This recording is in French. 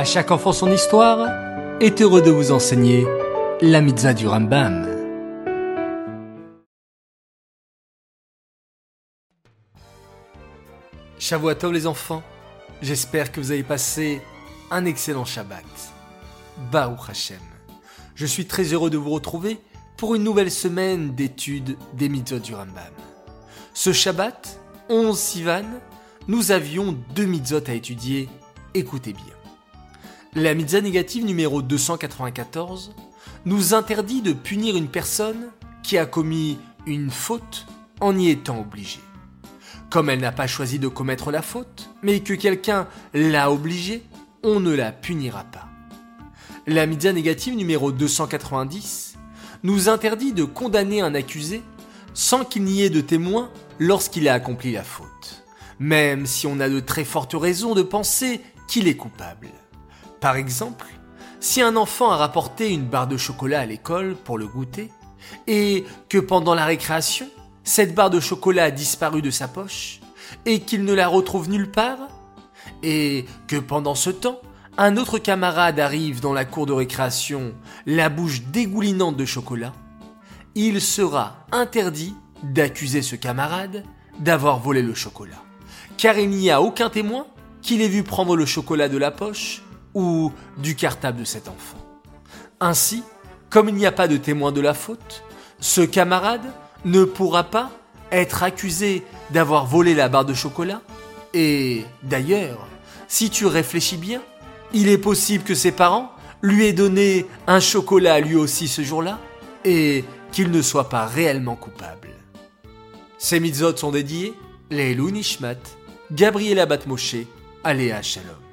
À chaque enfant son histoire est heureux de vous enseigner la mitzvah du Rambam. Tov les enfants, j'espère que vous avez passé un excellent Shabbat. Baruch Hashem. Je suis très heureux de vous retrouver pour une nouvelle semaine d'études des mitzvot du Rambam. Ce Shabbat, 11 Sivan, nous avions deux mitzvot à étudier, écoutez bien. La mitzvah négative numéro 294 nous interdit de punir une personne qui a commis une faute en y étant obligée. Comme elle n'a pas choisi de commettre la faute, mais que quelqu'un l'a obligée, on ne la punira pas. La mitzvah négative numéro 290 nous interdit de condamner un accusé sans qu'il n'y ait de témoin lorsqu'il a accompli la faute, même si on a de très fortes raisons de penser qu'il est coupable. Par exemple, si un enfant a rapporté une barre de chocolat à l'école pour le goûter, et que pendant la récréation, cette barre de chocolat a disparu de sa poche, et qu'il ne la retrouve nulle part, et que pendant ce temps, un autre camarade arrive dans la cour de récréation, la bouche dégoulinante de chocolat, il sera interdit d'accuser ce camarade d'avoir volé le chocolat, car il n'y a aucun témoin qu'il ait vu prendre le chocolat de la poche ou du cartable de cet enfant. Ainsi, comme il n'y a pas de témoin de la faute, ce camarade ne pourra pas être accusé d'avoir volé la barre de chocolat. Et d'ailleurs, si tu réfléchis bien, il est possible que ses parents lui aient donné un chocolat lui aussi ce jour-là et qu'il ne soit pas réellement coupable. Ces mitzvot sont dédiés les Nishmat, Gabriela Batmoshe, Aléa Shalom.